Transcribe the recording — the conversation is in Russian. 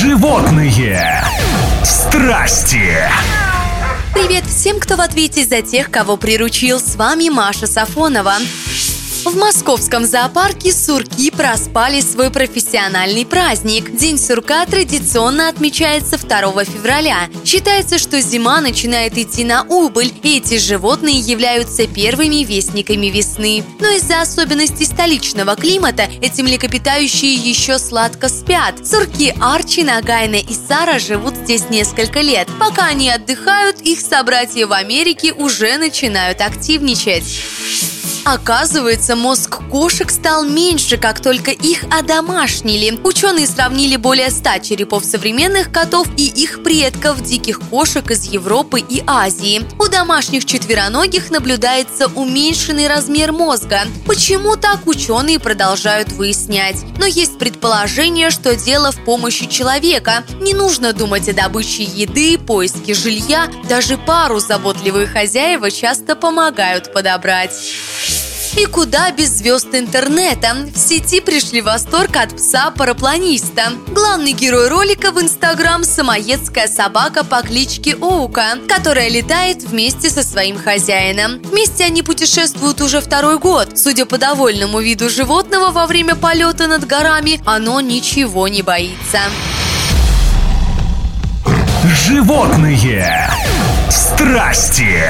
Животные страсти. Привет всем, кто в ответе за тех, кого приручил. С вами Маша Сафонова. В московском зоопарке сурки проспали свой профессиональный праздник. День сурка традиционно отмечается 2 февраля. Считается, что зима начинает идти на убыль, и эти животные являются первыми вестниками весны. Но из-за особенностей столичного климата эти млекопитающие еще сладко спят. Сурки Арчи, Нагайна и Сара живут здесь несколько лет. Пока они отдыхают, их собратья в Америке уже начинают активничать. Оказывается, мозг кошек стал меньше, как только их одомашнили. Ученые сравнили более 100 черепов современных котов и их предков, диких кошек из Европы и Азии. У домашних четвероногих наблюдается уменьшенный размер мозга. Почему так ученые продолжают выяснять? Но есть предположение, что дело в помощи человека. Не нужно думать о добыче еды, поиске жилья. Даже пару заботливые хозяева часто помогают подобрать. И куда без звезд интернета? В сети пришли восторг от пса-парапланиста. Главный герой ролика в Инстаграм – самоедская собака по кличке Оука, которая летает вместе со своим хозяином. Вместе они путешествуют уже второй год. Судя по довольному виду животного во время полета над горами, оно ничего не боится. Животные страсти.